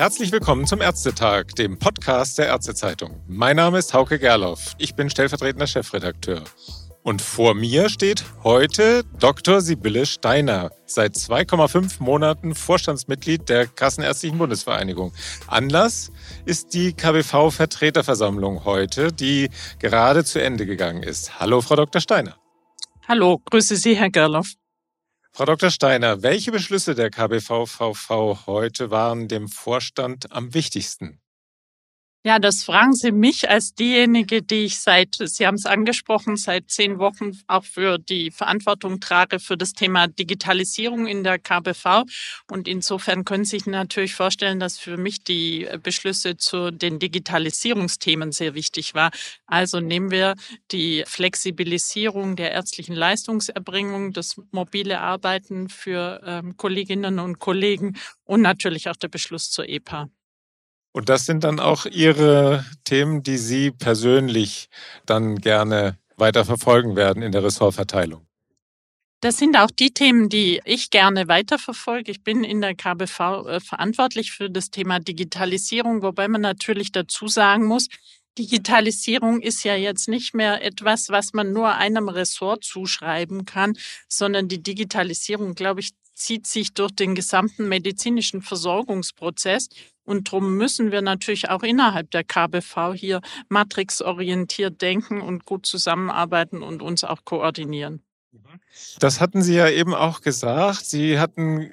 Herzlich willkommen zum Ärztetag, dem Podcast der Ärztezeitung. Mein Name ist Hauke Gerloff. Ich bin stellvertretender Chefredakteur. Und vor mir steht heute Dr. Sibylle Steiner, seit 2,5 Monaten Vorstandsmitglied der Kassenärztlichen Bundesvereinigung. Anlass ist die KBV-Vertreterversammlung heute, die gerade zu Ende gegangen ist. Hallo, Frau Dr. Steiner. Hallo, grüße Sie, Herr Gerloff. Frau Dr. Steiner, welche Beschlüsse der KBVVV heute waren dem Vorstand am wichtigsten? Ja, das fragen Sie mich als diejenige, die ich seit, Sie haben es angesprochen, seit zehn Wochen auch für die Verantwortung trage für das Thema Digitalisierung in der KBV. Und insofern können Sie sich natürlich vorstellen, dass für mich die Beschlüsse zu den Digitalisierungsthemen sehr wichtig war. Also nehmen wir die Flexibilisierung der ärztlichen Leistungserbringung, das mobile Arbeiten für ähm, Kolleginnen und Kollegen und natürlich auch der Beschluss zur EPA. Und das sind dann auch Ihre Themen, die Sie persönlich dann gerne weiter verfolgen werden in der Ressortverteilung. Das sind auch die Themen, die ich gerne weiterverfolge. Ich bin in der KBV äh, verantwortlich für das Thema Digitalisierung, wobei man natürlich dazu sagen muss, Digitalisierung ist ja jetzt nicht mehr etwas, was man nur einem Ressort zuschreiben kann, sondern die Digitalisierung, glaube ich, zieht sich durch den gesamten medizinischen Versorgungsprozess. Und darum müssen wir natürlich auch innerhalb der KBV hier matrixorientiert denken und gut zusammenarbeiten und uns auch koordinieren. Das hatten Sie ja eben auch gesagt. Sie hatten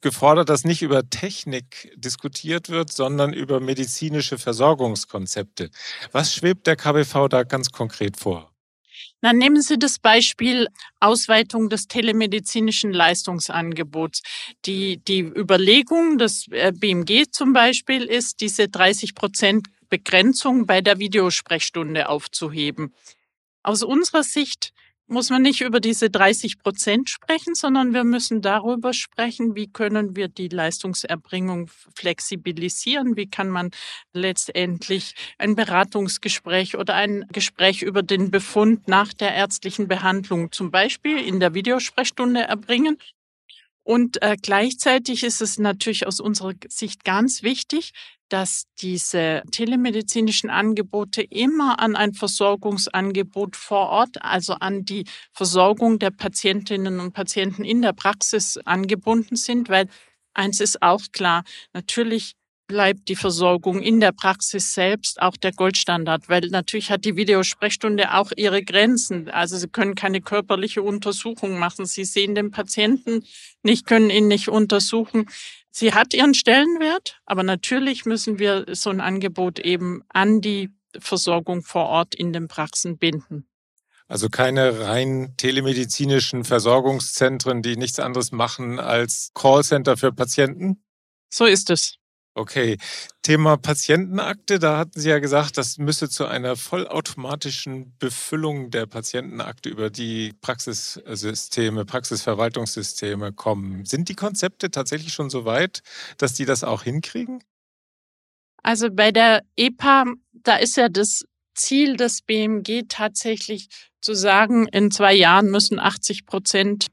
gefordert, dass nicht über Technik diskutiert wird, sondern über medizinische Versorgungskonzepte. Was schwebt der KBV da ganz konkret vor? Dann nehmen Sie das Beispiel Ausweitung des telemedizinischen Leistungsangebots. Die, die Überlegung des äh, BMG zum Beispiel ist, diese 30 Prozent Begrenzung bei der Videosprechstunde aufzuheben. Aus unserer Sicht muss man nicht über diese 30 Prozent sprechen, sondern wir müssen darüber sprechen, wie können wir die Leistungserbringung flexibilisieren, wie kann man letztendlich ein Beratungsgespräch oder ein Gespräch über den Befund nach der ärztlichen Behandlung zum Beispiel in der Videosprechstunde erbringen. Und äh, gleichzeitig ist es natürlich aus unserer Sicht ganz wichtig, dass diese telemedizinischen Angebote immer an ein Versorgungsangebot vor Ort, also an die Versorgung der Patientinnen und Patienten in der Praxis angebunden sind, weil eins ist auch klar, natürlich bleibt die Versorgung in der Praxis selbst auch der Goldstandard, weil natürlich hat die Videosprechstunde auch ihre Grenzen. Also Sie können keine körperliche Untersuchung machen. Sie sehen den Patienten nicht, können ihn nicht untersuchen. Sie hat ihren Stellenwert, aber natürlich müssen wir so ein Angebot eben an die Versorgung vor Ort in den Praxen binden. Also keine rein telemedizinischen Versorgungszentren, die nichts anderes machen als Callcenter für Patienten? So ist es. Okay, Thema Patientenakte, da hatten Sie ja gesagt, das müsse zu einer vollautomatischen Befüllung der Patientenakte über die Praxissysteme, Praxisverwaltungssysteme kommen. Sind die Konzepte tatsächlich schon so weit, dass die das auch hinkriegen? Also bei der EPA, da ist ja das Ziel des BMG tatsächlich zu sagen, in zwei Jahren müssen 80 Prozent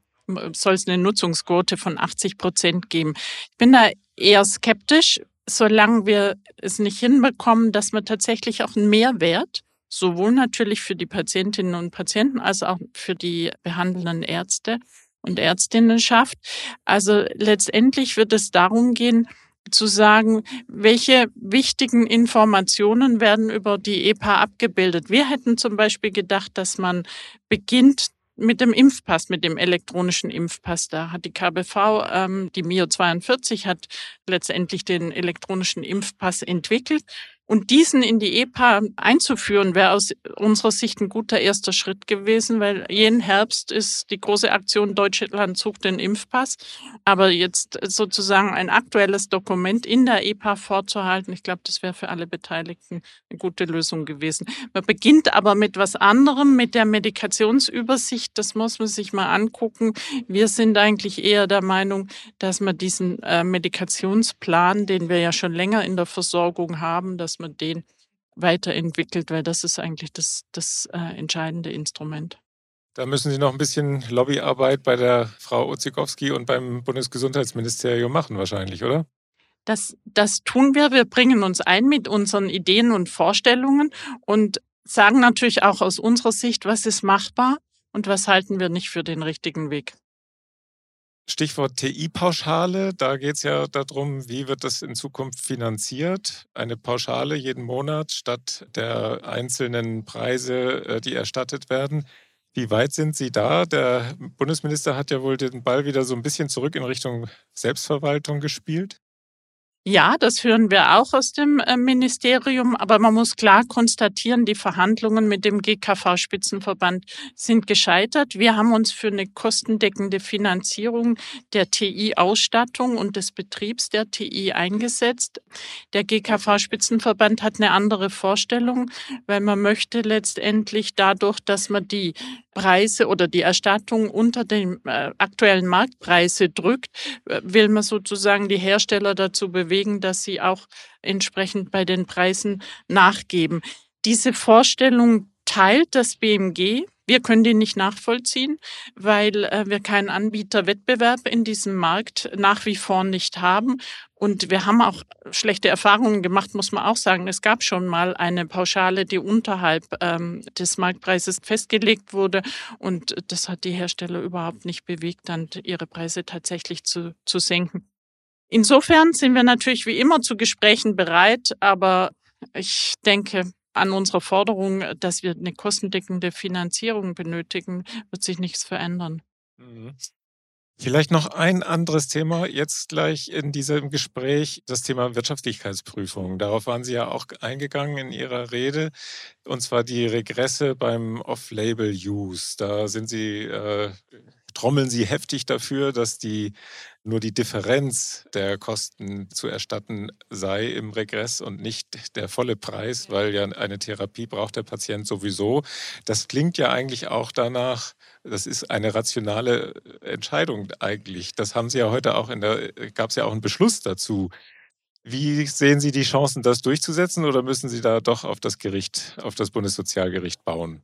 soll es eine Nutzungsquote von 80 Prozent geben. Ich bin da eher skeptisch, solange wir es nicht hinbekommen, dass man tatsächlich auch einen Mehrwert, sowohl natürlich für die Patientinnen und Patienten als auch für die behandelnden Ärzte und Ärztinnen schafft. Also letztendlich wird es darum gehen, zu sagen, welche wichtigen Informationen werden über die EPA abgebildet. Wir hätten zum Beispiel gedacht, dass man beginnt mit dem Impfpass, mit dem elektronischen Impfpass. Da hat die KBV, ähm, die MIO 42, hat letztendlich den elektronischen Impfpass entwickelt. Und diesen in die EPA einzuführen, wäre aus unserer Sicht ein guter erster Schritt gewesen, weil jeden Herbst ist die große Aktion Deutschland sucht den Impfpass. Aber jetzt sozusagen ein aktuelles Dokument in der EPA vorzuhalten, ich glaube, das wäre für alle Beteiligten eine gute Lösung gewesen. Man beginnt aber mit was anderem, mit der Medikationsübersicht. Das muss man sich mal angucken. Wir sind eigentlich eher der Meinung, dass man diesen äh, Medikationsplan, den wir ja schon länger in der Versorgung haben, dass dass man den weiterentwickelt, weil das ist eigentlich das, das äh, entscheidende Instrument. Da müssen Sie noch ein bisschen Lobbyarbeit bei der Frau Ozikowski und beim Bundesgesundheitsministerium machen wahrscheinlich, oder? Das, das tun wir. Wir bringen uns ein mit unseren Ideen und Vorstellungen und sagen natürlich auch aus unserer Sicht, was ist machbar und was halten wir nicht für den richtigen Weg. Stichwort TI-Pauschale, da geht es ja darum, wie wird das in Zukunft finanziert? Eine Pauschale jeden Monat statt der einzelnen Preise, äh, die erstattet werden. Wie weit sind Sie da? Der Bundesminister hat ja wohl den Ball wieder so ein bisschen zurück in Richtung Selbstverwaltung gespielt. Ja, das hören wir auch aus dem äh, Ministerium, aber man muss klar konstatieren, die Verhandlungen mit dem GKV-Spitzenverband sind gescheitert. Wir haben uns für eine kostendeckende Finanzierung der TI-Ausstattung und des Betriebs der TI eingesetzt. Der GKV-Spitzenverband hat eine andere Vorstellung, weil man möchte letztendlich dadurch, dass man die Preise oder die Erstattung unter den äh, aktuellen Marktpreise drückt, äh, will man sozusagen die Hersteller dazu bewegen, dass sie auch entsprechend bei den Preisen nachgeben. Diese Vorstellung teilt das BMG. Wir können die nicht nachvollziehen, weil äh, wir keinen Anbieterwettbewerb in diesem Markt nach wie vor nicht haben. Und wir haben auch schlechte Erfahrungen gemacht, muss man auch sagen. Es gab schon mal eine Pauschale, die unterhalb ähm, des Marktpreises festgelegt wurde. Und das hat die Hersteller überhaupt nicht bewegt, dann ihre Preise tatsächlich zu, zu senken. Insofern sind wir natürlich wie immer zu Gesprächen bereit, aber ich denke, an unserer Forderung, dass wir eine kostendeckende Finanzierung benötigen, wird sich nichts verändern. Mhm. Vielleicht noch ein anderes Thema jetzt gleich in diesem Gespräch, das Thema Wirtschaftlichkeitsprüfung. Darauf waren Sie ja auch eingegangen in Ihrer Rede, und zwar die Regresse beim Off-Label-Use. Da sind Sie, äh, trommeln Sie heftig dafür, dass die nur die Differenz der Kosten zu erstatten sei im Regress und nicht der volle Preis, weil ja eine Therapie braucht der Patient sowieso. Das klingt ja eigentlich auch danach, das ist eine rationale Entscheidung eigentlich. Das haben Sie ja heute auch in der, gab es ja auch einen Beschluss dazu. Wie sehen Sie die Chancen, das durchzusetzen oder müssen Sie da doch auf das Gericht, auf das Bundessozialgericht bauen?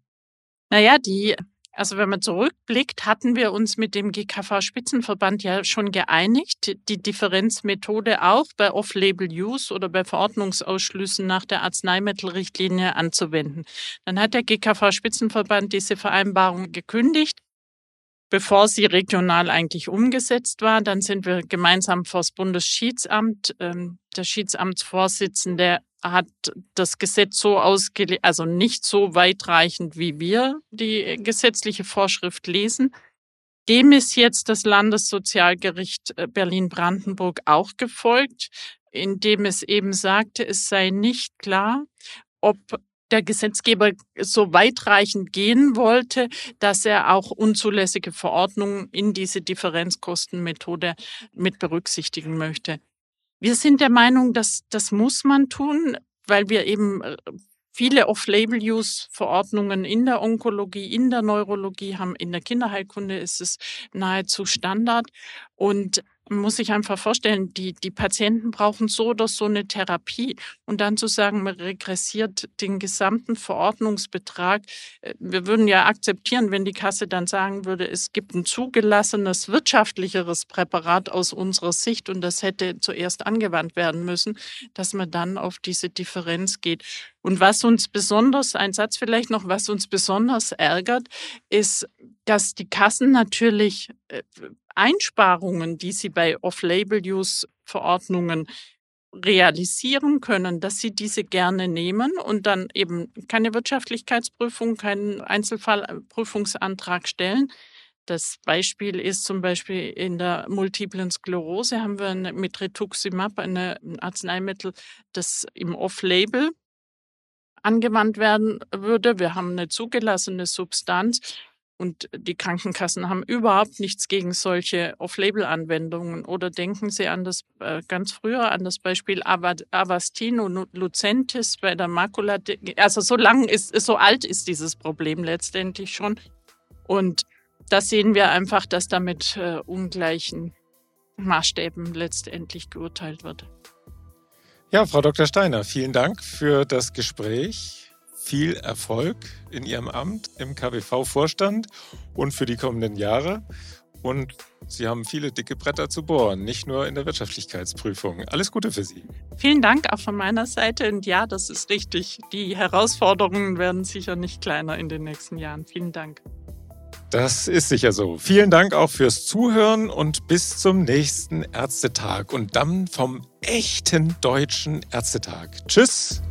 Naja, die also wenn man zurückblickt, hatten wir uns mit dem GKV-Spitzenverband ja schon geeinigt, die Differenzmethode auch bei Off-Label-Use oder bei Verordnungsausschlüssen nach der Arzneimittelrichtlinie anzuwenden. Dann hat der GKV-Spitzenverband diese Vereinbarung gekündigt bevor sie regional eigentlich umgesetzt war. Dann sind wir gemeinsam vor das Bundesschiedssamt. Ähm, der Schiedsamtsvorsitzende hat das Gesetz so ausgelegt, also nicht so weitreichend, wie wir die gesetzliche Vorschrift lesen. Dem ist jetzt das Landessozialgericht äh, Berlin-Brandenburg auch gefolgt, indem es eben sagte, es sei nicht klar, ob der Gesetzgeber so weitreichend gehen wollte, dass er auch unzulässige Verordnungen in diese Differenzkostenmethode mit berücksichtigen möchte. Wir sind der Meinung, dass das muss man tun, weil wir eben äh, viele Off-Label-Use-Verordnungen in der Onkologie, in der Neurologie haben. In der Kinderheilkunde ist es nahezu Standard. Und muss sich einfach vorstellen, die, die Patienten brauchen so oder so eine Therapie. Und dann zu sagen, man regressiert den gesamten Verordnungsbetrag. Äh, wir würden ja akzeptieren, wenn die Kasse dann sagen würde, es gibt ein zugelassenes, wirtschaftlicheres Präparat aus unserer Sicht und das hätte zuerst angewandt werden müssen, dass man dann auf diese Differenz geht. Und was uns besonders, ein Satz vielleicht noch, was uns besonders ärgert, ist, dass die Kassen natürlich äh, Einsparungen, die sie bei Off-Label-Use-Verordnungen realisieren können, dass sie diese gerne nehmen und dann eben keine Wirtschaftlichkeitsprüfung, keinen Einzelfallprüfungsantrag stellen. Das Beispiel ist zum Beispiel in der multiplen Sklerose haben wir mit Rituximab ein Arzneimittel, das im Off-Label angewandt werden würde. Wir haben eine zugelassene Substanz und die Krankenkassen haben überhaupt nichts gegen solche Off-Label-Anwendungen. Oder denken Sie an das äh, ganz früher an das Beispiel Avastin und Lucentis bei der Makula. Also so lang ist, so alt ist dieses Problem letztendlich schon. Und da sehen wir einfach, dass da mit äh, ungleichen Maßstäben letztendlich geurteilt wird. Ja, Frau Dr. Steiner, vielen Dank für das Gespräch viel Erfolg in Ihrem Amt im KWV-Vorstand und für die kommenden Jahre. und Sie haben viele dicke Bretter zu bohren, nicht nur in der Wirtschaftlichkeitsprüfung. Alles Gute für Sie. Vielen Dank auch von meiner Seite. Und ja, das ist richtig. Die Herausforderungen werden sicher nicht kleiner in den nächsten Jahren. Vielen Dank. Das ist sicher so. Vielen Dank auch fürs Zuhören und bis zum nächsten Ärztetag und dann vom echten deutschen Ärztetag. Tschüss.